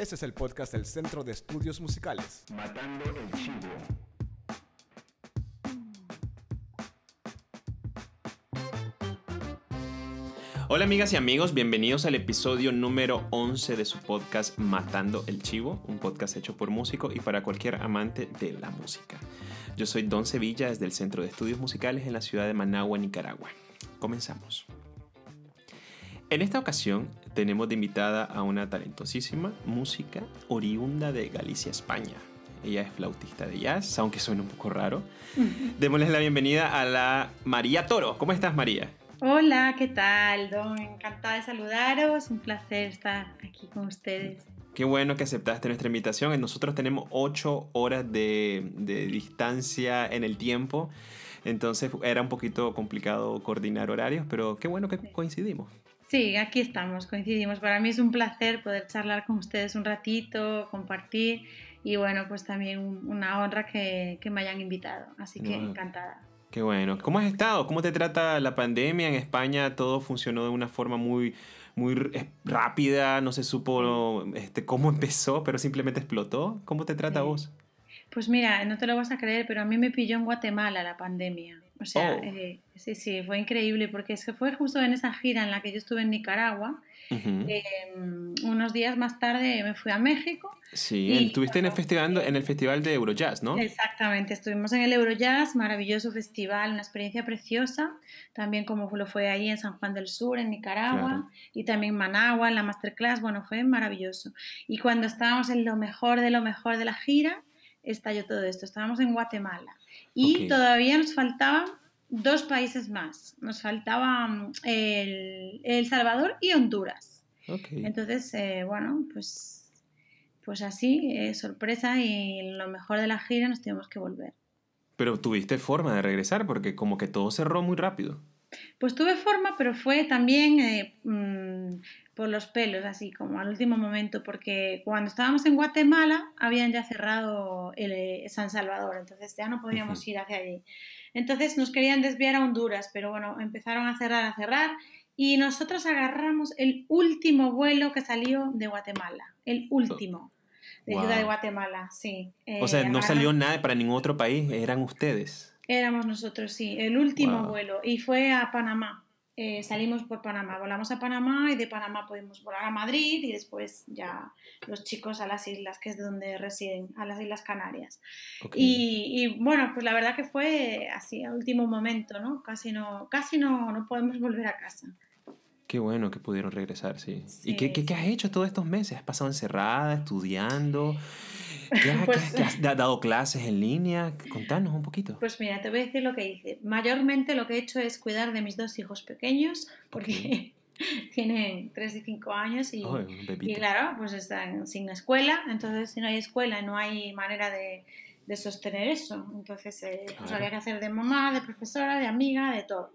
Este es el podcast del Centro de Estudios Musicales. Matando el Chivo. Hola amigas y amigos, bienvenidos al episodio número 11 de su podcast Matando el Chivo, un podcast hecho por músicos y para cualquier amante de la música. Yo soy Don Sevilla desde el Centro de Estudios Musicales en la ciudad de Managua, Nicaragua. Comenzamos. En esta ocasión tenemos de invitada a una talentosísima música oriunda de Galicia, España. Ella es flautista de jazz, aunque suene un poco raro. Démosles la bienvenida a la María Toro. ¿Cómo estás, María? Hola, ¿qué tal, Don? Encantada de saludaros. Un placer estar aquí con ustedes. Qué bueno que aceptaste nuestra invitación. Nosotros tenemos ocho horas de, de distancia en el tiempo, entonces era un poquito complicado coordinar horarios, pero qué bueno que coincidimos. Sí, aquí estamos, coincidimos. Para mí es un placer poder charlar con ustedes un ratito, compartir y bueno, pues también una honra que, que me hayan invitado. Así que encantada. Qué bueno. ¿Cómo has estado? ¿Cómo te trata la pandemia? En España todo funcionó de una forma muy, muy r- rápida, no se supo este, cómo empezó, pero simplemente explotó. ¿Cómo te trata a Sí. vos? Pues mira, no te lo vas a creer, pero a mí me pilló en Guatemala la pandemia. O sea, Oh. eh, sí, sí, fue increíble porque es que fue justo en esa gira en la que yo estuve en Nicaragua. Ujú. Eh, unos días más tarde me fui a México Sí, y- estuviste en el festival, en el festival de Eurojazz, ¿no? Exactamente, estuvimos en el Eurojazz, maravilloso festival, una experiencia preciosa, también como lo fue ahí en San Juan del Sur, en Nicaragua, Claro. y también Managua, en la masterclass, bueno, fue maravilloso. Y cuando estábamos en lo mejor de lo mejor de la gira, estalló todo esto, estábamos en Guatemala y Ok. todavía nos faltaban dos países más, nos faltaban el, El Salvador y Honduras. Ok. Entonces, eh, bueno, pues, pues así, eh, sorpresa y lo mejor de la gira nos tenemos que volver. Pero tuviste forma de regresar porque como que todo cerró muy rápido. Pues tuve forma, pero fue también eh, mm, por los pelos, así como al último momento, porque cuando estábamos en Guatemala habían ya cerrado el, eh, San Salvador, entonces ya no podíamos ir hacia allí. Entonces nos querían desviar a Honduras, pero bueno, empezaron a cerrar, a cerrar, y nosotros agarramos el último vuelo que salió de Guatemala, el último. De Wow. Ciudad de Guatemala, sí. O sea, Eh, no agarramos- salió nada para ningún otro país, eran ustedes. Éramos nosotros, sí, el último Wow. vuelo y fue a Panamá. Eh, salimos por Panamá, volamos a Panamá y de Panamá pudimos volar a Madrid y después ya los chicos a las islas, que es de donde residen, a las Islas Canarias. Ok. Y, y, bueno, pues la verdad que fue así, a último momento, ¿no? Casi no, casi no, no podemos volver a casa. Qué bueno que pudieron regresar, sí. Sí, ¿Y qué, qué, qué has hecho todos estos meses? ¿Has pasado encerrada, estudiando? ¿Qué has, Pues- qué has- dado clases en línea? Contanos un poquito. Pues mira, te voy a decir lo que hice. Mayormente lo que he hecho es cuidar de mis dos hijos pequeños, porque tienen 3 y 5 años y, un Y claro, pues están sin escuela, entonces si no hay escuela no hay manera de, de sostener eso. Entonces eh, pues Claro. había que hacer de mamá, de profesora, de amiga, de todo.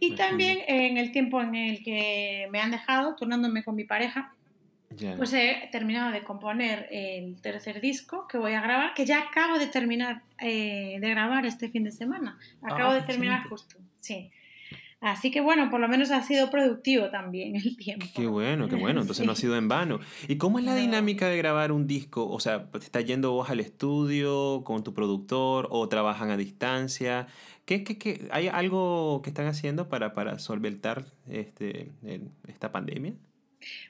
Y Imagino. también en el tiempo en el que me han dejado, turnándome con mi pareja, Ya. pues he terminado de componer el tercer disco que voy a grabar, que ya acabo de terminar eh, de grabar este fin de semana. Acabo Ah, de terminar excelente. justo, sí. Así que bueno, por lo menos ha sido productivo también el tiempo. Qué bueno, qué bueno. Entonces no ha Sí. sido en vano. ¿Y cómo es la No. dinámica de grabar un disco? O sea, ¿te estás yendo vos al estudio con tu productor o trabajan a distancia? ¿Qué, qué, qué? ¿Hay algo que están haciendo para, para solventar este, el- esta pandemia?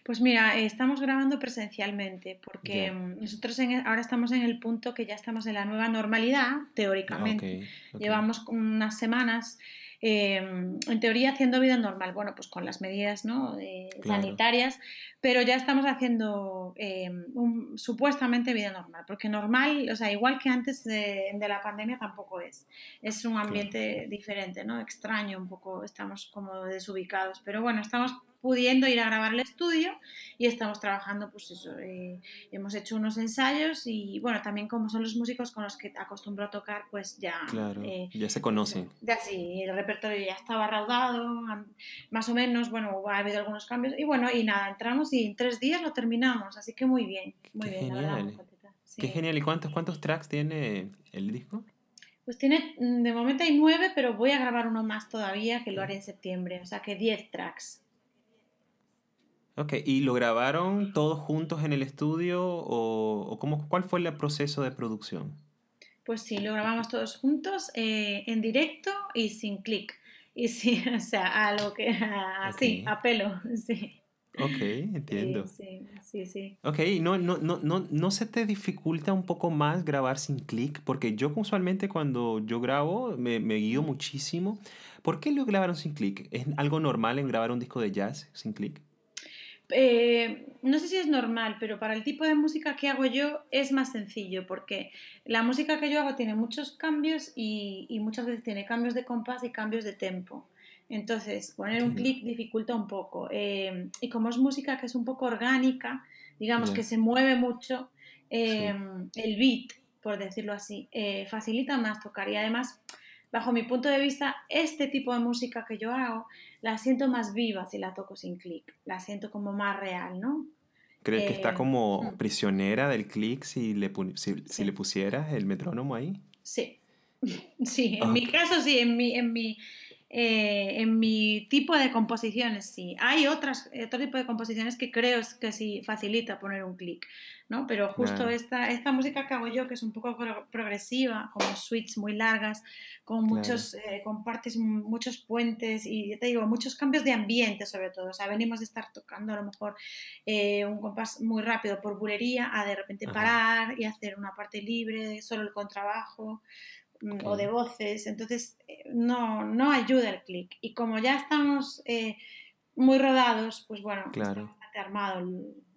Pues mira, eh, estamos grabando presencialmente porque nosotros en- ahora estamos en el punto que ya estamos en la nueva normalidad, teóricamente. Ah. Llevamos unas semanas, eh, en teoría, haciendo vida normal, bueno, pues con las medidas ¿no? Claro. sanitarias, pero ya estamos haciendo eh, un- supuestamente vida normal, porque normal, o sea, igual que antes de, de la pandemia tampoco es. Es un ambiente diferente, ¿no? Extraño, un poco, estamos como desubicados, pero bueno, estamos pudiendo ir a grabar el estudio y estamos trabajando, pues eso, eh, hemos hecho unos ensayos y bueno, también como son los músicos con los que acostumbro a tocar, pues ya... Claro, eh, ya se conocen. ya sí, el repertorio ya estaba raudado, más o menos, bueno, ha habido algunos cambios y bueno, y nada, entramos y en tres días lo terminamos, así que muy bien, muy Qué bien, la verdad, genial. sí. Qué genial. ¿Y cuántos, cuántos tracks tiene el disco? Pues tiene, mm, de momento hay nueve, pero voy a grabar uno más todavía que lo haré en septiembre, o sea que diez tracks. Ok, ¿y lo grabaron todos juntos en el estudio o, cómo, cuál fue el proceso de producción? Pues sí, lo grabamos todos juntos, eh, en directo y sin clic. Y sí, o sea, a lo que, así, a pelo, sí. Ok, entiendo. Sí, sí, sí. Ok, ¿no, no, no, no, ¿no se te dificulta un poco más grabar sin clic? Porque yo usualmente cuando yo grabo me, me guío muchísimo. ¿Por qué lo grabaron sin clic? ¿Es algo normal en grabar un disco de jazz sin clic? Eh, no sé si es normal, pero para el tipo de música que hago yo es más sencillo, porque la música que yo hago tiene muchos cambios y, y muchas veces tiene cambios de compás y cambios de tempo. Entonces, poner un clic dificulta un poco. Eh, y como es música que es un poco orgánica, digamos que se mueve mucho, eh, el beat, por decirlo así, facilita más tocar. Y además, bajo mi punto de vista, este tipo de música que yo hago la siento más viva si la toco sin clic, la siento como más real, ¿no? ¿Crees que está eh, como mm. prisionera del clic si le, si, le pusieras el metrónomo ahí? Sí, sí, en mi caso sí, en mi, en mi, eh, en mi tipo de composiciones sí. Hay otras, otro tipo de composiciones que creo que sí facilita poner un clic, ¿no? Pero justo esta, esta música que hago yo, que es un poco progresiva, como suites muy largas, con muchos, eh, con partes, muchos puentes y te digo, muchos cambios de ambiente sobre todo. O sea, venimos de estar tocando a lo mejor eh, un compás muy rápido por bulería a de repente parar y hacer una parte libre, solo el contrabajo o de voces, entonces eh, no, no ayuda el clic. Y como ya estamos eh, muy rodados, pues bueno, está bastante armado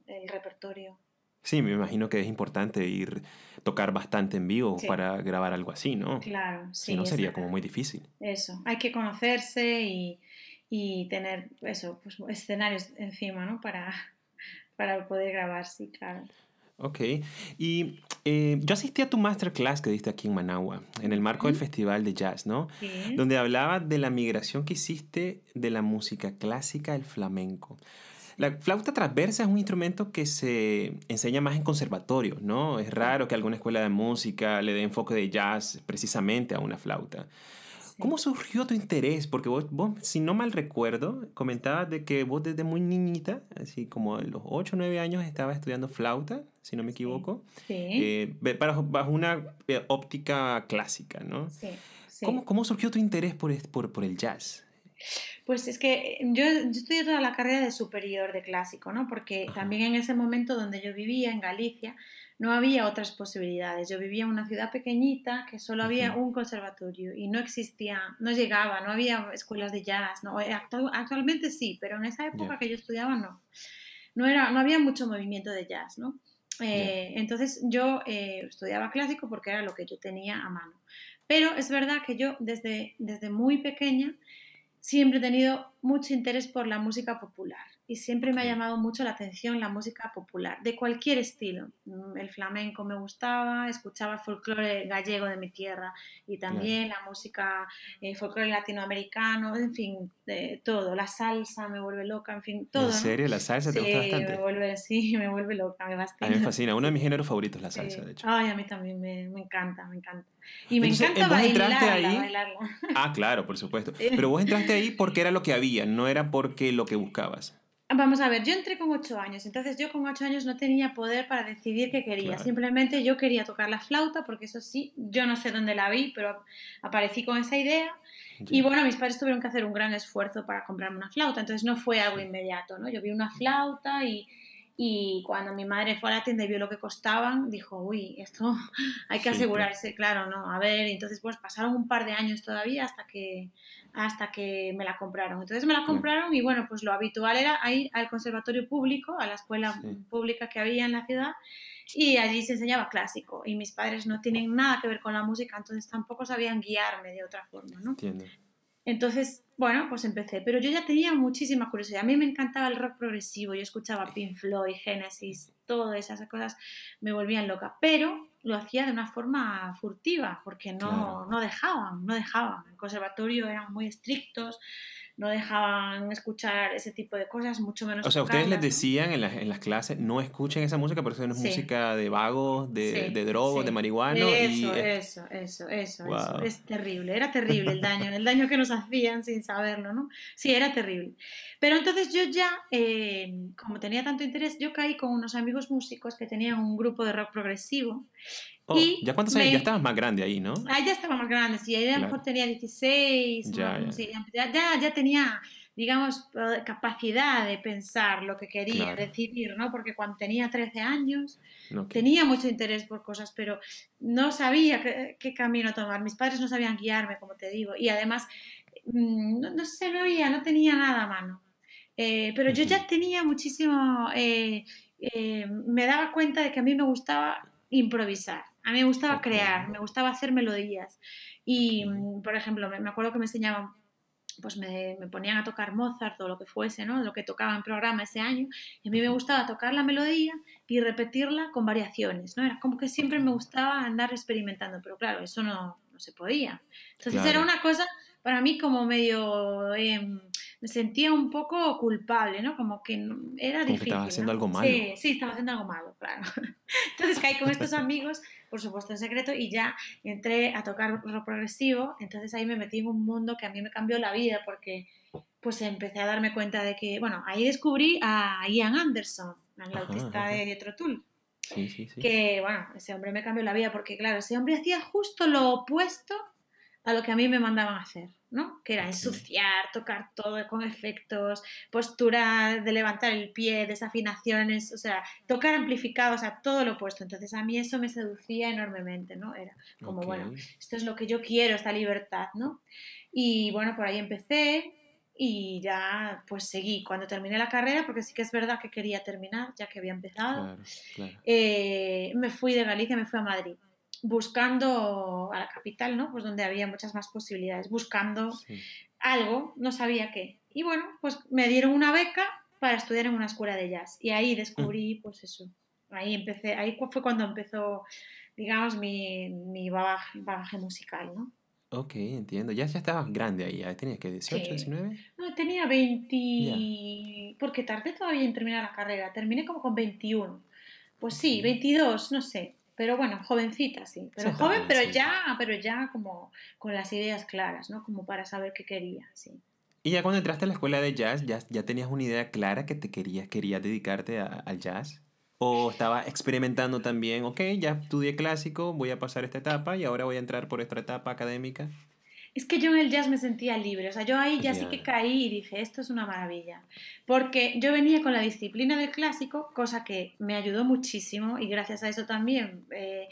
el, repertorio. Sí, me imagino que es importante ir tocar bastante en vivo para grabar algo así, ¿no? Claro, sí. Si no sería como muy difícil. Eso, hay que conocerse y, y tener eso, pues escenarios encima, ¿no? Para, para poder grabar, sí, claro. Ok. Y eh, yo asistí a tu masterclass que diste aquí en Managua, en el marco del Festival de Jazz, ¿no? Sí. Donde hablaba de la migración que hiciste de la música clásica al flamenco. La flauta transversa es un instrumento que se enseña más en conservatorios, ¿no? Es raro que alguna escuela de música le dé enfoque de jazz precisamente a una flauta. ¿Cómo surgió tu interés? Porque vos, vos, si no mal recuerdo, comentabas de que vos desde muy niñita, así como a los 8 o 9 años, estabas estudiando flauta, si no me equivoco, sí. Eh, bajo una eh, óptica clásica, ¿no? Sí. ¿Cómo, ¿Cómo, surgió tu interés por, por, por el jazz? Pues es que yo, yo, estudié toda la carrera de superior de clásico, ¿no? Porque también en ese momento donde yo vivía, en Galicia, no había otras posibilidades. Yo vivía en una ciudad pequeñita que solo había un conservatorio y no existía, no llegaba, no había escuelas de jazz. ¿no? Eh, actualmente sí, pero en esa época que yo estudiaba no. No, era, no había mucho movimiento de jazz, ¿no? Eh, entonces yo eh, estudiaba clásico porque era lo que yo tenía a mano. Pero es verdad que yo desde, desde muy pequeña siempre he tenido mucho interés por la música popular y siempre me ha llamado mucho la atención la música popular, de cualquier estilo. Mm, el flamenco me gustaba, escuchaba el folclore gallego de mi tierra y también la música eh, folclore latinoamericano, en fin, de todo. La salsa me vuelve loca, en fin, todo. ¿En serio? ¿La salsa te gusta bastante? Me vuelve, sí, me vuelve loca, me bastante. A mí me fascina, uno de mis géneros favoritos es la salsa, de hecho. Ay, a mí también me, me encanta, me encanta. Y me encanta bailarla, ahí? bailarla. Ah, claro, por supuesto. Pero vos entraste ahí porque era lo que había, no era porque lo que buscabas. Vamos a ver, yo entré con ocho años, entonces yo con ocho años no tenía poder para decidir qué quería. Simplemente yo quería tocar la flauta, porque eso sí, yo no sé dónde la vi, pero aparecí con esa idea. Y bueno, mis padres tuvieron que hacer un gran esfuerzo para comprarme una flauta, entonces no fue algo inmediato, ¿no? Yo vi una flauta y, y cuando mi madre fue a la tienda y vio lo que costaban, dijo, uy, esto hay que asegurarse, claro, ¿no? A ver, entonces pues pasaron un par de años todavía hasta que hasta que me la compraron. Entonces me la compraron y bueno, pues lo habitual era ir al conservatorio público, a la escuela pública que había en la ciudad y allí se enseñaba clásico y mis padres no tienen nada que ver con la música, entonces tampoco sabían guiarme de otra forma, ¿no? Entiendo. Entonces, bueno, pues empecé, pero yo ya tenía muchísima curiosidad. A mí me encantaba el rock progresivo, yo escuchaba Pink Floyd, Genesis, todas esas cosas me volvían loca, pero lo hacía de una forma furtiva, porque no, no dejaban, no dejaban. En el conservatorio eran muy estrictos, no dejaban escuchar ese tipo de cosas, mucho menos. O sea, ustedes les decían en, en, las clases, no escuchen esa música porque eso no es música de vagos, de, de drogos, de marihuana. Eso, eso, eso, eso, eso, Es terrible, era terrible el daño, el daño que nos hacían sin saberlo, ¿no? Sí, era terrible. Pero entonces yo ya, eh, como tenía tanto interés, yo caí con unos amigos músicos que tenían un grupo de rock progresivo Oh, ¿Ya cuántos años? Ya estabas más grande ahí, ¿no? Ah, ya estaba más grande, sí. Ahí a lo mejor tenía 16. Ya, ya. ya, tenía, digamos, capacidad de pensar lo que quería, decidir, ¿no? Porque cuando tenía 13 años tenía mucho interés por cosas, pero no sabía qué, camino tomar. Mis padres no sabían guiarme, como te digo. Y además, mm, no, se me oía, no tenía nada a mano. Eh, pero yo ya tenía muchísimo... Eh, eh, me daba cuenta de que a mí me gustaba improvisar. A mí me gustaba crear, me gustaba hacer melodías. Y, mm, por ejemplo, me, acuerdo que me enseñaban, pues me, ponían a tocar Mozart o lo que fuese, ¿no? Lo que tocaba en programa ese año. Y a mí me gustaba tocar la melodía y repetirla con variaciones, ¿no? Era como que siempre me gustaba andar experimentando, pero claro, eso no, se podía. Entonces era una cosa para mí como medio... Em, me sentía un poco culpable, ¿no? Como que era difícil. Que estaba haciendo algo malo. Sí, sí, estaba haciendo algo malo, claro. Entonces caí con estos amigos, por supuesto en secreto, y ya entré a tocar rock progresivo. Entonces ahí me metí en un mundo que a mí me cambió la vida porque pues empecé a darme cuenta de que, bueno, ahí descubrí a Ian Anderson, el autista de Jethro Tull. Sí, sí, sí. Que, bueno, ese hombre me cambió la vida porque, claro, ese hombre hacía justo lo opuesto a lo que a mí me mandaban hacer. ¿no? Que era ensuciar, tocar todo con efectos, postura de levantar el pie, desafinaciones, o sea, tocar amplificado, o sea, todo lo opuesto. Entonces a mí eso me seducía enormemente, ¿no? Era como, bueno, esto es lo que yo quiero, esta libertad, ¿no? Y bueno, por ahí empecé y ya pues seguí cuando terminé la carrera, porque sí que es verdad que quería terminar, ya que había empezado. Eh, me fui de Galicia, me fui a Madrid buscando a la capital, ¿no? Pues donde había muchas más posibilidades, buscando algo, no sabía qué. Y bueno, pues me dieron una beca para estudiar en una escuela de jazz. Y ahí descubrí, mm. pues eso, ahí empecé, ahí fue cuando empezó, digamos, mi, mi bagaje, musical, ¿no? Ok, entiendo. Ya, ya estabas grande ahí, ¿ya tenías que 18, 19? No, tenía 20, porque tardé todavía en terminar la carrera, terminé como con 21. Pues sí, 22, no sé. Pero bueno, jovencita, sí. Pero joven, pero ya, pero ya como con las ideas claras, ¿no? Como para saber qué quería, sí. Y ya cuando entraste a la escuela de jazz, ¿ya, ya tenías una idea clara que te querías, querías dedicarte al jazz? ¿O estaba experimentando también, ok, ya estudié clásico, voy a pasar esta etapa y ahora voy a entrar por esta etapa académica? Es que yo en el jazz me sentía libre, o sea, yo ahí ya sí que caí y dije, esto es una maravilla, porque yo venía con la disciplina del clásico, cosa que me ayudó muchísimo y gracias a eso también eh,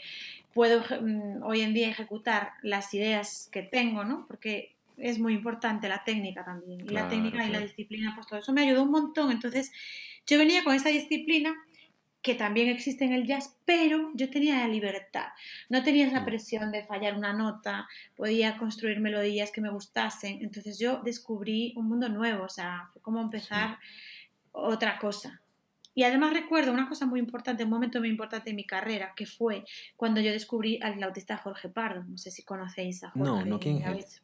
puedo mm, hoy en día ejecutar las ideas que tengo, ¿no? Porque es muy importante la técnica también, y la técnica y la disciplina, pues todo eso me ayudó un montón, entonces yo venía con esa disciplina que también existe en el jazz, pero yo tenía la libertad, no tenía esa mm. presión de fallar una nota, podía construir melodías que me gustasen, entonces yo descubrí un mundo nuevo, o sea, fue como empezar otra cosa. Y además recuerdo una cosa muy importante, un momento muy importante en mi carrera, que fue cuando yo descubrí al autista Jorge Pardo. No sé si conocéis a Jorge. No, no, ¿quién es?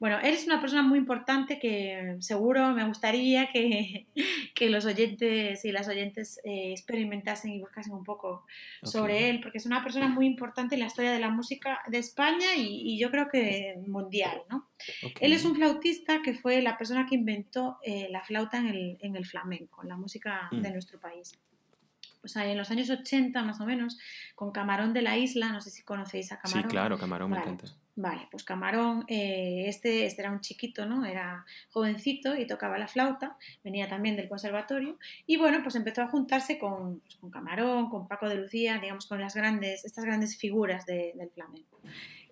Bueno, eres una persona muy importante que seguro me gustaría que, que los oyentes y las oyentes eh, experimentasen y buscasen un poco sobre él, porque es una persona muy importante en la historia de la música de España y, yo creo que mundial, ¿no? Él es un flautista que fue la persona que inventó eh, la flauta en el, en el, flamenco, en la música de mm. nuestro país. O sea, en los años 80 más o menos, con Camarón de la Isla, no sé si conocéis a Camarón. Sí, claro, Camarón me encanta. Vale, pues Camarón, eh, este, este era un chiquito, ¿no? Era jovencito y tocaba la flauta, venía también del conservatorio y bueno, pues empezó a juntarse con, pues, con Camarón, con Paco de Lucía, digamos, con las grandes, estas grandes figuras del flamenco.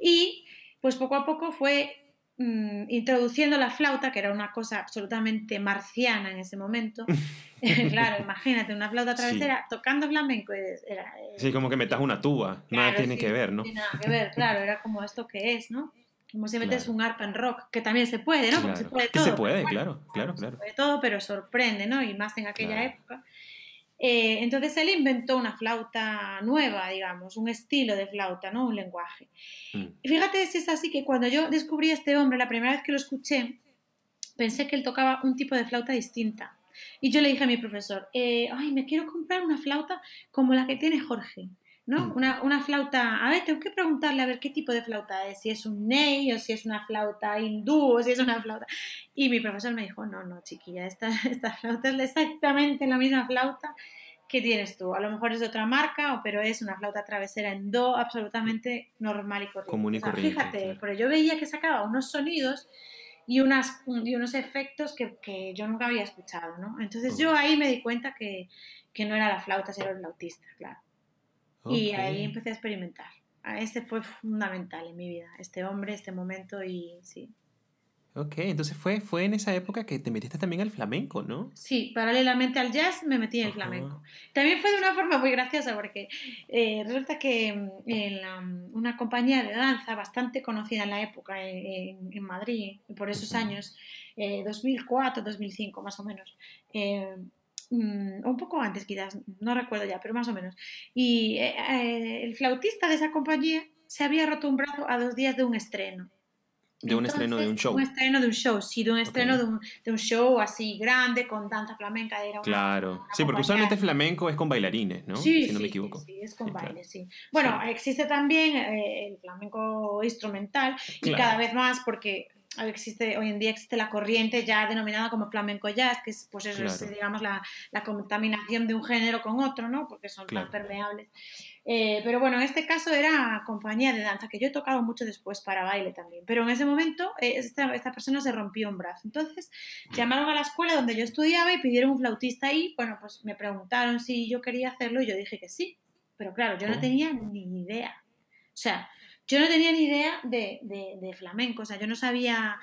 Y pues poco a poco fue Mm, introduciendo la flauta, que era una cosa absolutamente marciana en ese momento. claro, imagínate, una flauta travesera tocando flamenco. Era, sí, como que metas una tuba, nada tiene que ver, ¿no? nada que ver, claro, era como esto que es, ¿no? Como si metes un arpa en rock, que también se puede, ¿no? se puede todo. se puede, claro, claro, claro. Se puede todo, pero sorprende, ¿no? Y más en aquella época. Eh, entonces él inventó una flauta nueva, digamos, un estilo de flauta, ¿no? Un lenguaje. Mm. Y fíjate si es así que cuando yo descubrí a este hombre, la primera vez que lo escuché, pensé que él tocaba un tipo de flauta distinta. Y yo le dije a mi profesor, eh, ay, me quiero comprar una flauta como la que tiene Jorge. ¿No? Mm. Una, una, flauta, a ver, tengo que preguntarle a ver qué tipo de flauta es, si es un ney o si es una flauta hindú o si es una flauta. Y mi profesor me dijo, no, no, chiquilla, esta, esta flauta es exactamente la misma flauta que tienes tú. A lo mejor es de otra marca, pero es una flauta travesera en do absolutamente normal y corriente. Común y corriente. fíjate, pero yo veía que sacaba unos sonidos y, unas, y unos efectos que, que yo nunca había escuchado, ¿no? Entonces yo ahí me di cuenta que, que no era la flauta, sino el flautista, claro. Y ahí empecé a experimentar. Este fue fundamental en mi vida, este hombre, este momento y sí. Ok, entonces fue, fue en esa época que te metiste también al flamenco, ¿no? Sí, paralelamente al jazz me metí en el flamenco. También fue de una forma muy graciosa porque eh, resulta que mm, en mm, una compañía de danza bastante conocida en la época en, en Madrid, por esos años, eh, 2004, 2005 más o menos, eh, Mm, un poco antes quizás, no recuerdo ya, pero más o menos. Y eh, eh, el flautista de esa compañía se había roto un brazo a dos días de un estreno. De un estreno de un show. Un estreno de un show, sí, de un estreno de, un, de, un, show así grande con danza flamenca. Era claro, sí, porque usualmente flamenco es con bailarines, ¿no? Sí, si no me equivoco. Sí, es con baile, sí. Bueno, existe también eh, el flamenco instrumental y cada vez más porque existe, hoy en día existe la corriente ya denominada como flamenco jazz, que es, pues eso es, digamos, la, la, contaminación de un género con otro, ¿no? Porque son tan permeables. Eh, pero bueno, en este caso era compañía de danza, que yo he tocado mucho después para baile también. Pero en ese momento eh, esta, esta, persona se rompió un brazo. Entonces llamaron a la escuela donde yo estudiaba y pidieron un flautista ahí. Bueno, pues me preguntaron si yo quería hacerlo y yo dije que sí. Pero claro, yo no oh. tenía ni idea. O sea, yo no tenía ni idea de, de, flamenco, o sea, yo no sabía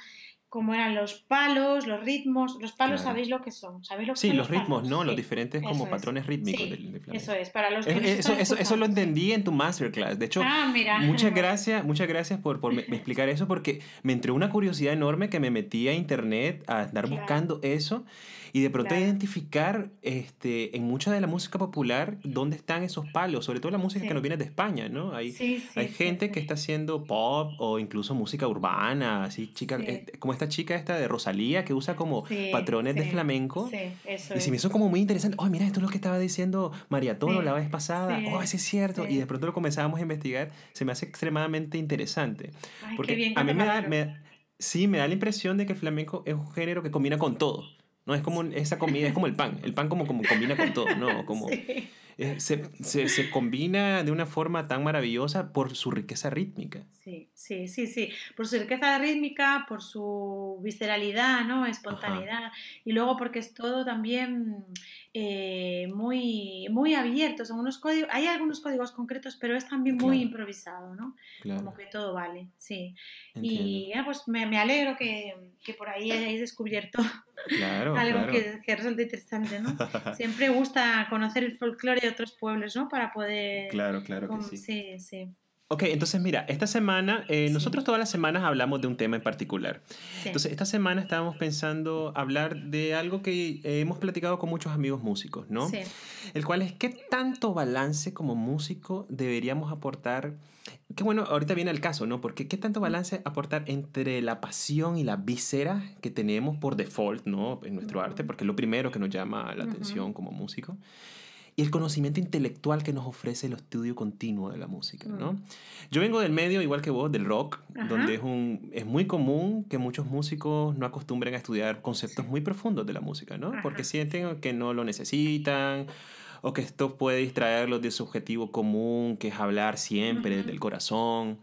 cómo eran los palos, los ritmos. Los palos, ¿sabéis lo que son? ¿Sabéis lo que sí, son los, ritmos, ¿no? Los diferentes como patrones rítmicos del, flamenco. Eso es, para los que eso, eso, eso, lo entendí en tu masterclass. De hecho, ah, muchas gracias, muchas gracias por, por me, explicar eso, porque me entró una curiosidad enorme que me metí a internet a andar buscando eso y de pronto identificar este, en mucha de la música popular dónde están esos palos, sobre todo la música que nos viene de España, ¿no? Hay, hay gente que está haciendo pop o incluso música urbana, así, chica, eh, como esta chica esta de Rosalía que usa como patrones de flamenco. Eso y se me hizo como muy interesante. Oh, mira, esto es lo que estaba diciendo María Toro la vez pasada. Oh, ese es cierto. Y de pronto lo comenzábamos a investigar. Se me hace extremadamente interesante. porque a mí me da, me, sí, me da la impresión de que el flamenco es un género que combina con todo. No es como esa comida, es como el pan. El pan como, como combina con todo, ¿no? Como, eh, se, se, se, combina de una forma tan maravillosa por su riqueza rítmica. Sí, sí, sí, sí. Por su riqueza rítmica, por su visceralidad, ¿no? Espontaneidad. Y luego porque es todo también eh, muy, muy abierto. Son unos códigos, hay algunos códigos concretos, pero es también muy improvisado, ¿no? Como que todo vale, sí. Y ya, pues me, me alegro que, que, por ahí hayáis descubierto algo Que, que, resulta interesante, ¿no? Siempre gusta conocer el folclore de otros pueblos, ¿no? Para poder... Claro, claro que sí. Sí, sí. Ok, entonces mira, esta semana, eh, nosotros todas las semanas hablamos de un tema en particular. Entonces, esta semana estábamos pensando hablar de algo que eh, hemos platicado con muchos amigos músicos, ¿no? Sí. El cual es qué tanto balance como músico deberíamos aportar. Que bueno, ahorita viene el caso, ¿no? Porque qué tanto balance aportar entre la pasión y la víscera que tenemos por default, ¿no? En nuestro arte, porque es lo primero que nos llama la atención como músico y el conocimiento intelectual que nos ofrece el estudio continuo de la música, ¿no? Mm. Yo vengo del medio, igual que vos, del rock, donde es, un, es muy común que muchos músicos no acostumbren a estudiar conceptos muy profundos de la música, ¿no? Porque sienten que no lo necesitan o que esto puede distraerlos de su objetivo común, que es hablar siempre del corazón.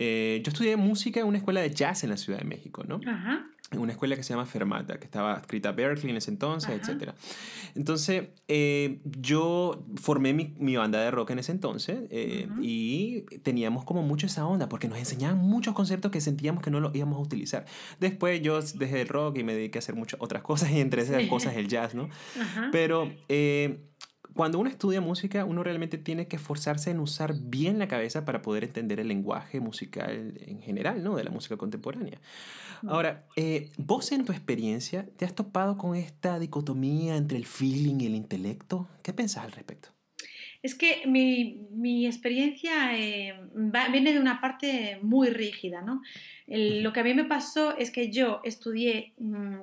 Eh, yo estudié música en una escuela de jazz en la Ciudad de México, ¿no? Ajá en una escuela que se llama Fermata, que estaba escrita a Berkeley en ese entonces, etc. Entonces, eh, yo formé mi, mi, banda de rock en ese entonces eh, y teníamos como mucho esa onda, porque nos enseñaban muchos conceptos que sentíamos que no los íbamos a utilizar. Después yo dejé el rock y me dediqué a hacer muchas otras cosas, y entre esas cosas el jazz, ¿no? Pero... Eh, cuando uno estudia música, uno realmente tiene que esforzarse en usar bien la cabeza para poder entender el lenguaje musical en general, ¿no? De la música contemporánea. Ahora, eh, vos en tu experiencia, ¿te has topado con esta dicotomía entre el feeling y el intelecto? ¿Qué pensás al respecto? Es que mi, experiencia eh, viene de una parte muy rígida, ¿no? lo que a mí me pasó es que yo estudié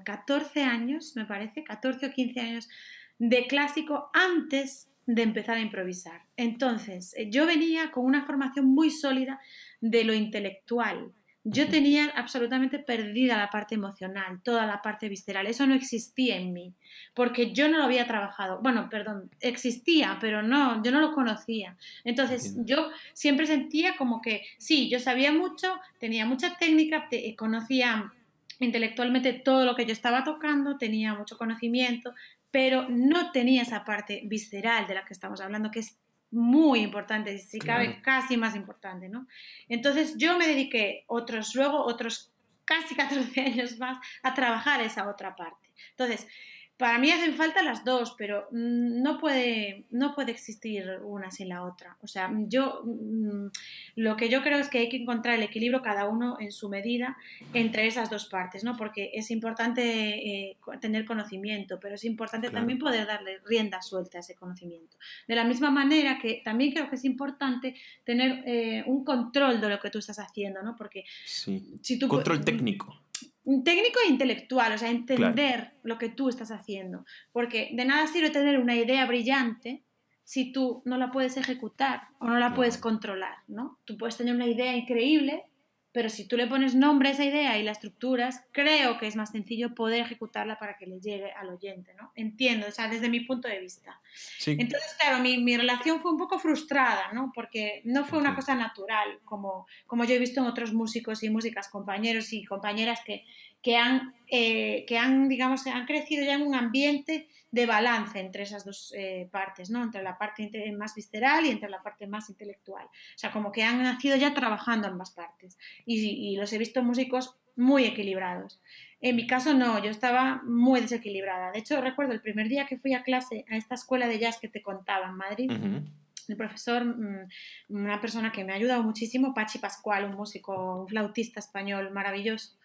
14 mm, años, me parece, 14 o 15 años de clásico antes de empezar a improvisar. Entonces, eh, yo venía con una formación muy sólida de lo intelectual, yo tenía absolutamente perdida la parte emocional, toda la parte visceral. Eso no existía en mí, porque yo no lo había trabajado. Bueno, perdón, existía, pero no, yo no lo conocía. Entonces, yo siempre sentía como que sí, yo sabía mucho, tenía mucha técnica, eh, conocía intelectualmente todo lo que yo estaba tocando, tenía mucho conocimiento, pero no tenía esa parte visceral de la que estamos hablando, que es muy importante, si cabe casi más importante, ¿no? Entonces yo me dediqué otros, luego otros casi 14 años más a trabajar esa otra parte. Entonces, para mí hacen falta las dos, pero mm, no puede, no puede existir una sin la otra. O sea, yo mm, lo que yo creo es que hay que encontrar el equilibrio cada uno en su medida entre esas dos partes, ¿no? Porque es importante eh, tener conocimiento, pero es importante también poder darle rienda suelta a ese conocimiento. De la misma manera que también creo que es importante tener eh, un control de lo que tú estás haciendo, ¿no? Porque si tú, control técnico técnico e intelectual, o sea, entender lo que tú estás haciendo. Porque de nada sirve tener una idea brillante si tú no la puedes ejecutar o no la puedes controlar, ¿no? Tú puedes tener una idea increíble, pero si tú le pones nombre a esa idea y la estructuras, creo que es más sencillo poder ejecutarla para que le llegue al oyente, ¿no? Entiendo, o sea, desde mi punto de vista. Entonces, claro, mi, mi, relación fue un poco frustrada, ¿no? Porque no fue una cosa natural, como, como yo he visto en otros músicos y músicas, compañeros y compañeras que, que han, eh, que han, digamos, han crecido ya en un ambiente de balance entre esas dos eh, partes, ¿no? Entre la parte más visceral y entre la parte más intelectual. O sea, como que han nacido ya trabajando ambas partes. Y, los he visto músicos muy equilibrados. En mi caso no, yo estaba muy desequilibrada. De hecho, recuerdo el primer día que fui a clase a esta escuela de jazz que te contaba en Madrid el profesor, mm, una persona que me ha ayudado muchísimo, Pachi Pascual, un músico, un flautista español maravilloso.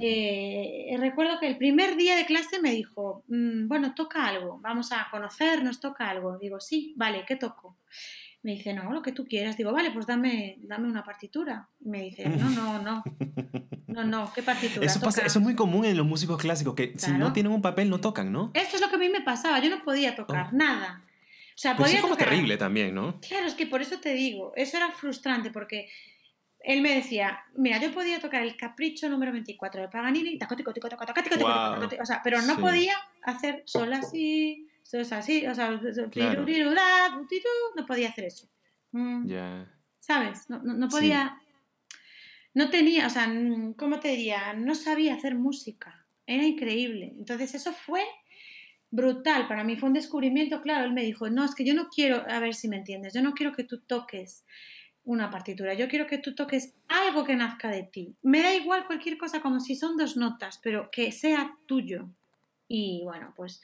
Eh, recuerdo que el primer día de clase me dijo, mm, bueno, toca algo, vamos a conocernos, toca algo. Digo, sí, vale, ¿qué toco? Me dice, no, lo que tú quieras. Digo, vale, pues dame, dame una partitura. me dice, no, no, no. No, no, ¿qué partitura? Eso, pasa, eso es muy común en los músicos clásicos, que si no tienen un papel no tocan, ¿no? Eso es lo que a mí me pasaba. Yo no podía tocar oh. nada. Sea, podía es como terrible también, ¿no? Claro, es que por eso te digo, eso era frustrante porque él me decía, mira, yo podía tocar el capricho número 24 de Paganini, o sea, pero no podía hacer solo así, así, o sea, no podía hacer eso. Ya. ¿Sabes? No, no, podía, no tenía, o sea, ¿cómo te diría? No sabía hacer música, era increíble. Entonces eso fue brutal, para mí fue un descubrimiento, claro, él me dijo, no, es que yo no quiero, a ver si me entiendes, yo no quiero que tú toques una partitura, yo quiero que tú toques algo que nazca de ti. Me da igual cualquier cosa como si son dos notas, pero que sea tuyo. Y bueno, pues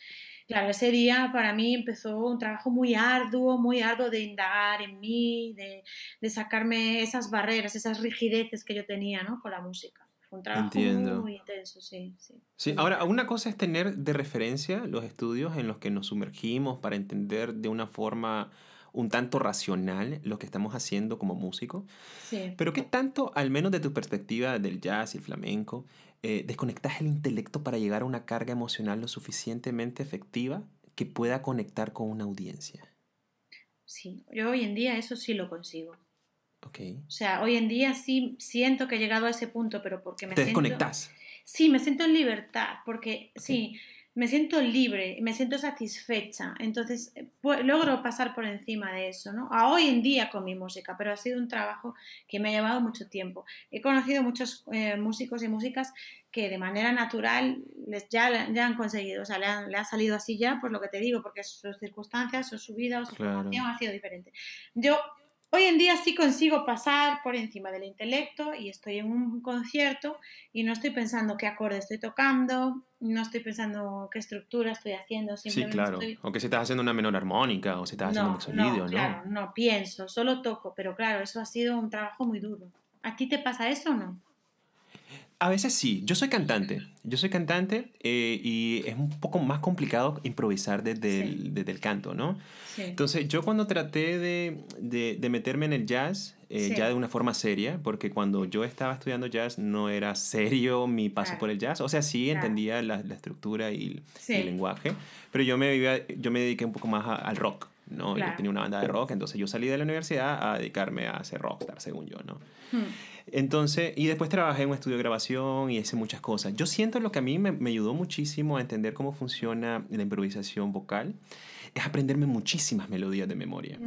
claro, ese día para mí empezó un trabajo muy arduo, muy arduo de indagar en mí, de, de sacarme esas barreras, esas rigideces que yo tenía ¿no? con la música. Fue un trabajo muy intenso, sí, sí. Sí, ahora, una cosa es tener de referencia los estudios en los que nos sumergimos para entender de una forma un tanto racional lo que estamos haciendo como músico. Sí. Pero ¿qué tanto, al menos de tu perspectiva del jazz y el flamenco, eh, desconectas el intelecto para llegar a una carga emocional lo suficientemente efectiva que pueda conectar con una audiencia? Sí, yo hoy en día eso sí lo consigo. O sea, hoy en día sí siento que he llegado a ese punto, pero porque me ¿Te desconectas? Sí, me siento en libertad, porque sí, me siento libre, me siento satisfecha. Entonces, eh, logro pasar por encima de eso, ¿no? A hoy en día con mi música, pero ha sido un trabajo que me ha llevado mucho tiempo. He conocido muchos eh, músicos y músicas que de manera natural les, ya, ya han conseguido, o sea, le, ha salido así ya, por lo que te digo, porque sus circunstancias o su vida o su formación ha sido diferente. Yo Hoy en día sí consigo pasar por encima del intelecto y estoy en un concierto y no estoy pensando qué acorde estoy tocando, no estoy pensando qué estructura estoy haciendo. Sí, claro. O que si estás haciendo una menor armónica o si estás haciendo un sonido, no, ¿no? Claro, no pienso, solo toco, pero claro, eso ha sido un trabajo muy duro. ¿A ti te pasa eso o no? A veces sí. Yo soy cantante. Yo soy cantante eh, y es un poco más complicado improvisar desde, el, desde el canto, ¿no? Sí. Entonces, yo cuando traté de, de, de meterme en el jazz, eh, ya de una forma seria, porque cuando yo estaba estudiando jazz no era serio mi paso por el jazz. O sea, sí entendía la, la, estructura y el, lenguaje, pero yo me, yo me dediqué un poco más al rock. ¿No? Yo tenía una banda de rock, entonces yo salí de la universidad a dedicarme a ser rockstar, según yo, ¿no? Hmm. Entonces, y después trabajé en un estudio de grabación y hice muchas cosas. Yo siento lo que a mí me, me ayudó muchísimo a entender cómo funciona la improvisación vocal, es aprenderme muchísimas melodías de memoria.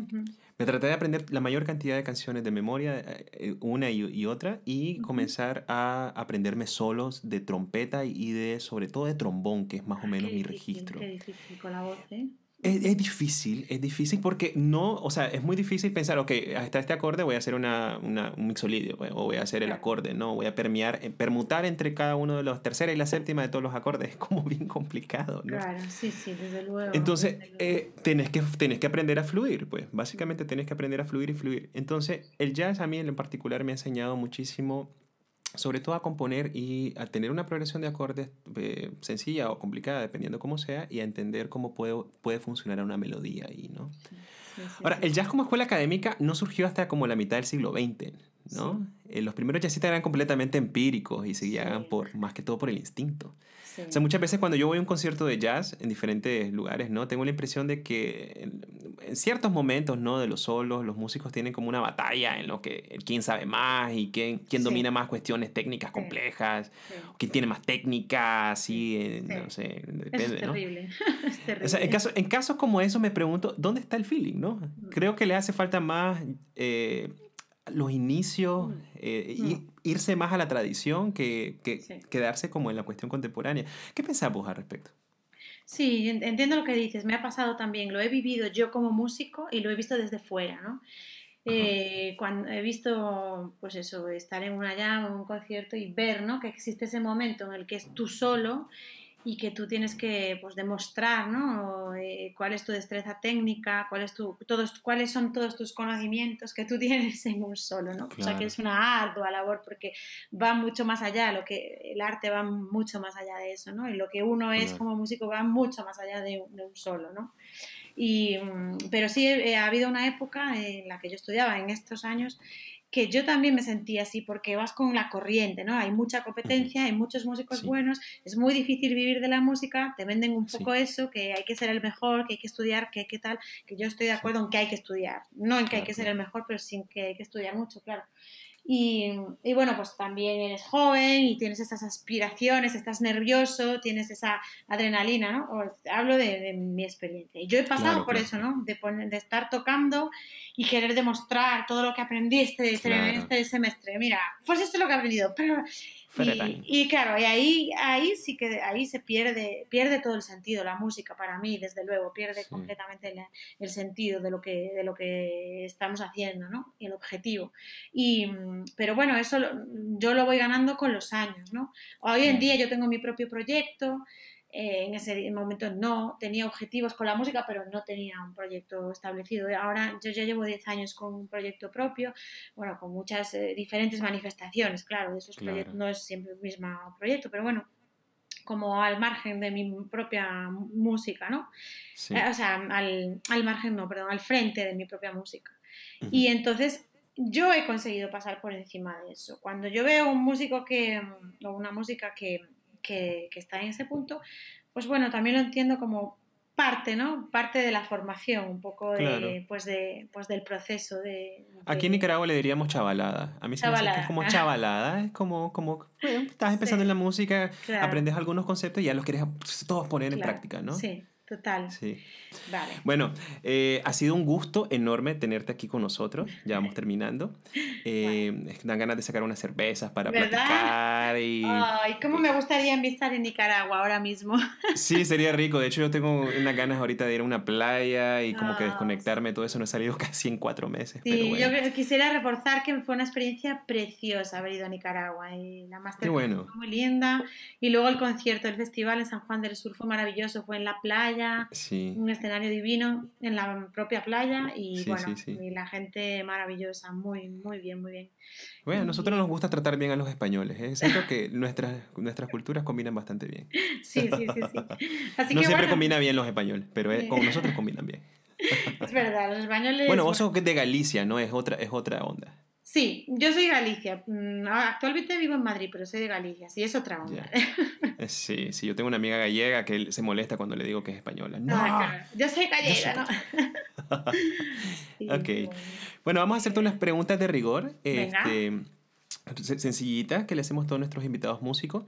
Me traté de aprender la mayor cantidad de canciones de memoria, eh, eh, una y, otra, y comenzar a aprenderme solos de trompeta y de, sobre todo de trombón, que es más o menos mi registro. Qué difícil con la voz, ¿eh? Es, es, difícil, es difícil porque no, o sea, es muy difícil pensar, ok, hasta este acorde voy a hacer una, una, un mixolidio pues, o voy a hacer el acorde, ¿no? Voy a permear, eh, permutar entre cada uno de los tercera y la séptima de todos los acordes, es como bien complicado, ¿no? Claro, sí, sí, desde luego. Entonces, Eh, tenés, que, tenés que aprender a fluir, pues, básicamente tenés que aprender a fluir y fluir. Entonces, el jazz a mí en particular me ha enseñado muchísimo sobre todo a componer y a tener una progresión de acordes eh, sencilla o complicada, dependiendo cómo sea, y a entender cómo puede, puede funcionar una melodía ahí, ¿no? Sí, sí, Ahora, el jazz como escuela académica no surgió hasta como la mitad del siglo XX, ¿no? Eh, los primeros jazzistas eran completamente empíricos y se guiaban por, más que todo por el instinto. Sí. O sea, muchas veces cuando yo voy a un concierto de jazz en diferentes lugares, ¿no? Tengo la impresión de que en, en, ciertos momentos, ¿no? De los solos, los músicos tienen como una batalla en lo que quién sabe más y quién, quién domina más cuestiones técnicas complejas, o quién tiene más técnicas, así, eh, no sé, depende, es terrible. ¿no? es terrible. O sea, en, caso, en casos como eso me pregunto, ¿dónde está el feeling, no? Mm. Creo que le hace falta más... Eh, los inicios, eh, mm. irse más a la tradición que, que sí. quedarse como en la cuestión contemporánea. ¿Qué pensás vos al respecto? Sí, entiendo lo que dices, me ha pasado también, lo he vivido yo como músico y lo he visto desde fuera, ¿no? Eh, cuando he visto, pues eso, estar en una llama, en un concierto y ver, ¿no? Que existe ese momento en el que es tú solo y que tú tienes que pues, demostrar ¿no? Eh, cuál es tu destreza técnica, cuál es tu, todos, cuáles son todos tus conocimientos que tú tienes en un solo. ¿no? Claro. O sea que es una ardua labor porque va mucho más allá, lo que, el arte va mucho más allá de eso, ¿no? y lo que uno es como músico va mucho más allá de, de un solo. ¿no? Y, pero sí eh, ha habido una época en la que yo estudiaba en estos años que yo también me sentía así porque vas con la corriente, ¿no? Hay mucha competencia, hay muchos músicos sí. buenos, es muy difícil vivir de la música, te venden un poco sí. eso, que hay que ser el mejor, que hay que estudiar, que qué tal, que yo estoy de acuerdo sí. en que hay que estudiar, no en que claro, hay que ser el mejor, pero sin que hay que estudiar mucho, claro. Y, y, bueno, pues también eres joven y tienes esas aspiraciones, estás nervioso, tienes esa adrenalina, ¿no? O, hablo de, de, mi experiencia. Y yo he pasado claro, por claro. eso, ¿no? De, poner, de, estar tocando y querer demostrar todo lo que aprendí este, este semestre. Mira, pues esto es lo que he aprendido, pero y, y, claro, y ahí, ahí sí que ahí se pierde, pierde todo el sentido, la música para mí, desde luego, pierde sí. completamente el, el, sentido de lo, que, de lo que estamos haciendo, ¿no? El objetivo. Y, pero bueno, eso lo, yo lo voy ganando con los años, ¿no? Hoy en día yo tengo mi propio proyecto, eh, en ese momento no tenía objetivos con la música, pero no tenía un proyecto establecido. Ahora yo ya llevo 10 años con un proyecto propio, bueno, con muchas eh, diferentes manifestaciones, claro, de esos claro. proyectos no es siempre el mismo proyecto, pero bueno, como al margen de mi propia música, ¿no? Sí. Eh, o sea, al, al, margen, no, perdón, al frente de mi propia música. Uh -huh. Y entonces yo he conseguido pasar por encima de eso. Cuando yo veo un músico que, o una música que que, que, está en ese punto, pues bueno, también lo entiendo como parte, ¿no? Parte de la formación, un poco de, claro. pues de, pues del proceso de, de, Aquí en Nicaragua le diríamos chavalada. A mí se chavalada. me hace que es como chavalada, es como, como bueno, estás empezando sí. en la música, claro. aprendes algunos conceptos y ya los quieres todos poner claro. en práctica, ¿no? Sí. Total. Sí. Vale. Bueno, eh, ha sido un gusto enorme tenerte aquí con nosotros. Ya vamos terminando. Eh, vale. Dan ganas de sacar unas cervezas para ¿verdad? platicar. Y... Ay, cómo me gustaría estar en Nicaragua ahora mismo. Sí, sería rico. De hecho, yo tengo unas ganas ahorita de ir a una playa y como oh. que desconectarme. Todo eso no he salido casi en cuatro meses. Sí, bueno. yo quisiera reforzar que fue una experiencia preciosa haber ido a Nicaragua. Y la Master bueno. fue muy linda. Y luego el concierto, el festival en San Juan del Sur fue maravilloso. Fue en la playa playa, Sí. un escenario divino en la propia playa y Sí, bueno, sí, y la gente maravillosa, muy, muy bien, muy bien. Bueno, a nosotros nos gusta tratar bien a los españoles. ¿eh? Siento que nuestras, nuestras culturas combinan bastante bien. Sí, sí, sí, sí. Así no que siempre bueno, combina bien los españoles, pero eh, con nosotros combinan bien. es verdad, los españoles... Bueno, vos sos de Galicia, ¿no? Es otra, es otra onda. Sí, yo soy de Galicia. Mm, Actualmente vivo en Madrid, pero soy de Galicia. Sí, es otra onda. Eh, Sí, sí, yo tengo una amiga gallega que se molesta cuando le digo que es española. ¡No! Ah, claro. Yo soy gallega, soy ¿no? Sí, Ok. bueno. Bueno, vamos a hacerte unas preguntas de rigor. Venga. Este, sen- sencillitas que le hacemos a todos nuestros invitados músicos.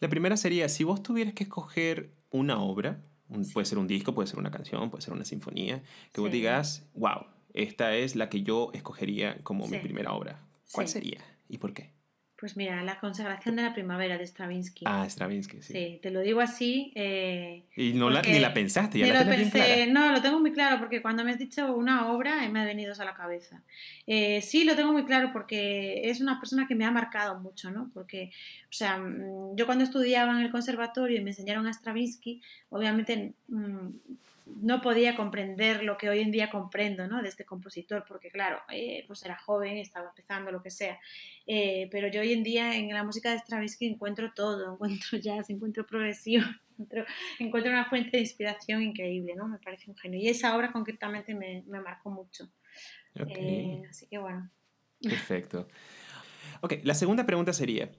La primera sería, si vos tuvieras que escoger una obra, un- Sí. puede ser un disco, puede ser una canción, puede ser una sinfonía, que vos digas, wow, esta es la que yo escogería como mi primera obra. ¿Cuál Sí. sería y por qué? Pues mira, La consagración de la primavera de Stravinsky. Ah, Stravinsky, sí. Sí, te lo digo así. eh, Y no la, ni Porque la pensaste, ya la lo bien pensé, clara. no, lo tengo muy claro porque cuando me has dicho una obra eh, me ha venido a la cabeza. Eh, sí, lo tengo muy claro porque es una persona que me ha marcado mucho, ¿no? Porque, o sea, mm, yo cuando estudiaba en el conservatorio y me enseñaron a Stravinsky, obviamente mm, no podía comprender lo que hoy en día comprendo, ¿no? De este compositor, porque claro, eh, pues era joven, estaba empezando, lo que sea. Eh, pero yo hoy en día en la música de Stravinsky encuentro todo, encuentro jazz, encuentro progresivo, encuentro encuentro una fuente de inspiración increíble, ¿no? Me parece un genio. Y esa obra concretamente me, me marcó mucho. Eh, así que bueno. perfecto. Ok, la segunda pregunta sería,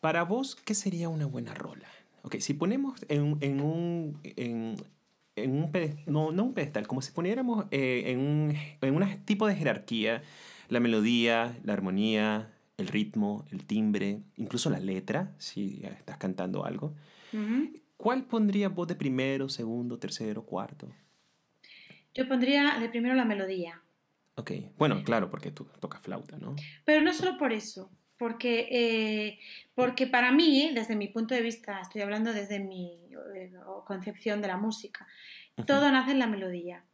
para vos, ¿qué sería una buena rola? Ok, si ponemos en, un- en un... En, en un no, no un pedestal, como si poniéramos eh, en un en un tipo de jerarquía la melodía, la armonía, el ritmo, el timbre, incluso la letra, si estás cantando algo. ¿Cuál pondrías vos de primero, segundo, tercero, cuarto? Yo pondría de primero la melodía. Ok, bueno, claro, porque tú tocas flauta, ¿no? Pero no solo por eso, porque, eh, porque para mí, desde mi punto de vista, estoy hablando desde mi eh, concepción de la música, todo nace en la melodía.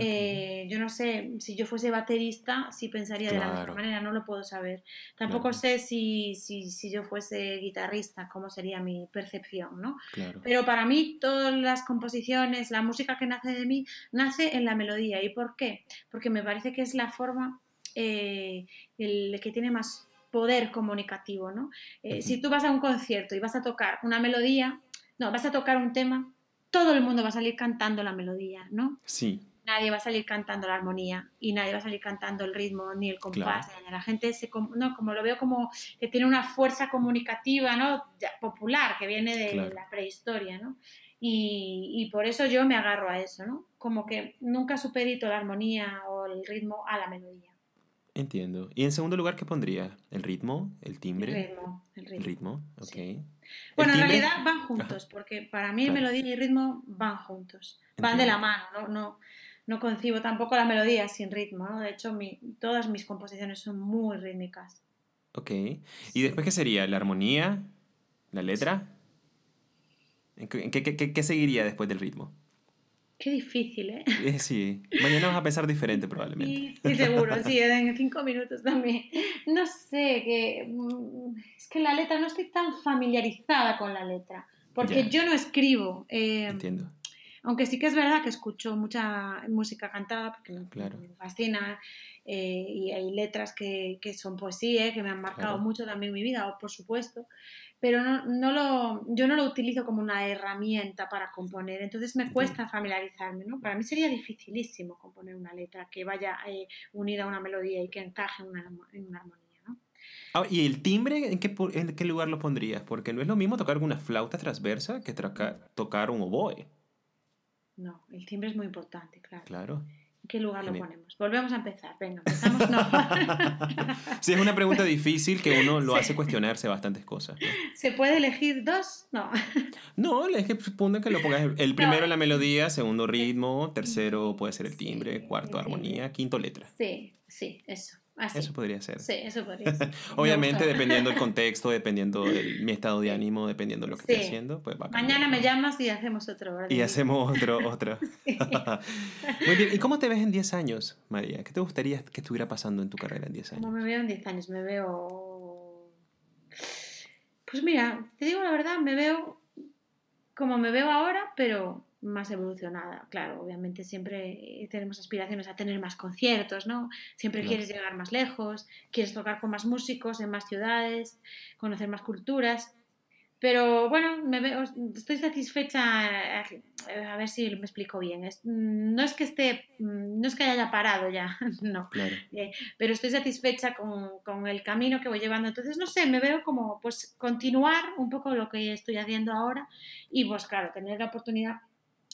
Eh, yo no sé, si yo fuese baterista, sí pensaría de la misma manera, no lo puedo saber. Tampoco Claro. sé si, si, si yo fuese guitarrista, cómo sería mi percepción, ¿no? Claro. Pero para mí todas las composiciones, la música que nace de mí, nace en la melodía. ¿Y por qué? Porque me parece que es la forma eh, el que tiene más poder comunicativo, ¿no? Eh. Si tú vas a un concierto y vas a tocar una melodía, no, vas a tocar un tema, todo el mundo va a salir cantando la melodía, ¿no? Sí, Nadie va a salir cantando la armonía y nadie va a salir cantando el ritmo ni el compás. La gente se, no, como lo veo como que tiene una fuerza comunicativa, ¿no? Popular que viene de Claro. la prehistoria, ¿no? Y, y por eso yo me agarro a eso, ¿no? Como que nunca supedito la armonía o el ritmo a la melodía. Entiendo. ¿Y en segundo lugar qué pondría? ¿El ritmo? ¿El El timbre? ritmo, el El ritmo. ritmo, ok. Sí. ¿El Bueno, en realidad van juntos, porque para mí Claro. melodía y ritmo van juntos, van de la mano, no, no, no concibo tampoco la melodía sin ritmo, ¿no? De hecho, mi- todas mis composiciones son muy rítmicas. Ok. ¿Y después qué sería? ¿La armonía? ¿La letra? ¿En qué, qué- qué- qué seguiría después del ritmo? Qué difícil, ¿eh? Eh, sí, mañana vas a pensar diferente probablemente. Sí, sí, seguro, sí, en cinco minutos también. No sé, que mm, es que la letra, no estoy tan familiarizada con la letra, porque Ya. yo no escribo. eh, Entiendo. Aunque sí que es verdad que escucho mucha música cantada, porque me, Claro. me fascina, eh, y hay letras que, que son poesía, que me han marcado Claro. mucho también mi vida, por supuesto, pero no, no lo, yo no lo utilizo como una herramienta para componer, entonces me cuesta familiarizarme, ¿no? Para mí sería dificilísimo componer una letra que vaya eh, unida a una melodía y que encaje en una, en una armonía, ¿no? Ah, ¿Y el timbre en qué, en qué lugar lo pondrías? Porque no es lo mismo tocar una flauta transversa que traca- tocar un oboe. No, el timbre es muy importante, claro. Claro. ¿En qué lugar lo ponemos? Volvemos a empezar, venga, empezamos, no. Sí, es una pregunta difícil que uno lo Sí. hace cuestionarse bastantes cosas. ¿no? ¿Se puede elegir dos? No. No, es que supone que lo pongas el- primero la melodía, segundo ritmo, tercero puede ser el timbre, Sí, cuarto el armonía, quinto letra. Sí, sí, eso. Así. Eso podría ser. Sí, eso podría ser. Obviamente, dependiendo del contexto, dependiendo de mi estado de ánimo, dependiendo de lo que esté Sí. haciendo, pues va a Mañana me llamas y hacemos otro. ¿verdad? Y hacemos otro, otro. Muy bien. ¿Y cómo te ves en 10 años, María? ¿Qué te gustaría que estuviera pasando en tu carrera en 10 ¿Cómo años? me veo en 10 años? Me veo... Pues mira, te digo la verdad, me veo como me veo ahora, pero más evolucionada. Claro, obviamente siempre tenemos aspiraciones a tener más conciertos, ¿no? Siempre quieres llegar más lejos, quieres tocar con más músicos en más ciudades, conocer más culturas. Pero bueno, me veo, estoy satisfecha, eh, a ver si me explico bien. No es que esté, no es que haya parado ya, no. Eh, pero estoy satisfecha con, con, el camino que voy llevando. Entonces, no sé, me veo como pues continuar un poco lo que estoy haciendo ahora y pues claro, tener la oportunidad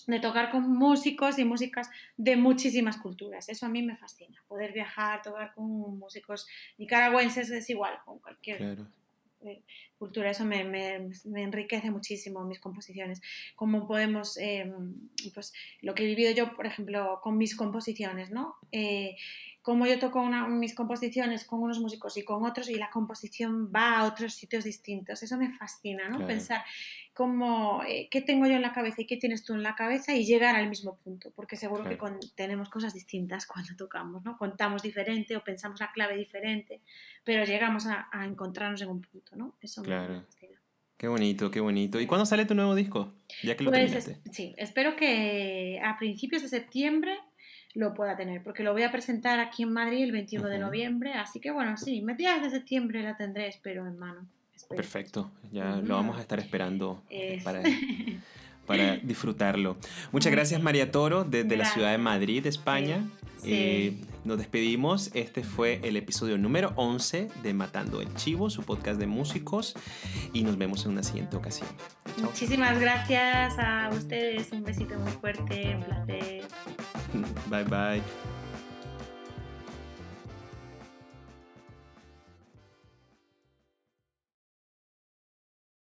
de tocar con músicos y músicas de muchísimas culturas. Eso a mí me fascina. Poder viajar, tocar con músicos nicaragüenses es igual, con cualquier eh, cultura. Eso me, me, me, enriquece muchísimo mis composiciones. Cómo podemos, em, pues lo que he vivido yo, por ejemplo, con mis composiciones, ¿no? Eh, como yo toco mis composiciones con unos músicos y con otros y la composición va a otros sitios distintos. Eso me fascina, ¿no? Pensar cómo, eh, qué tengo yo en la cabeza y qué tienes tú en la cabeza y llegar al mismo punto, porque seguro que tenemos cosas distintas cuando tocamos, ¿no? Contamos diferente o pensamos la clave diferente, pero llegamos a, encontrarnos en un punto, ¿no? Eso me fascina. Qué bonito, qué bonito. ¿Y cuándo sale tu nuevo disco? Ya que lo pues, Sí, espero que a principios de septiembre lo pueda tener, porque lo voy a presentar aquí en Madrid el 21 de noviembre, así que bueno, sí, mediados de septiembre la tendré, espero, en mano. Perfecto, ya lo vamos a estar esperando para, para disfrutarlo. Muchas gracias María Toro desde la ciudad de Madrid, España. Eh, nos despedimos. Este fue el episodio número 11 de Matando el Chivo, su podcast de músicos. Y nos vemos en una siguiente ocasión. Muchísimas gracias a ustedes. Un besito muy fuerte. Un placer. bye bye.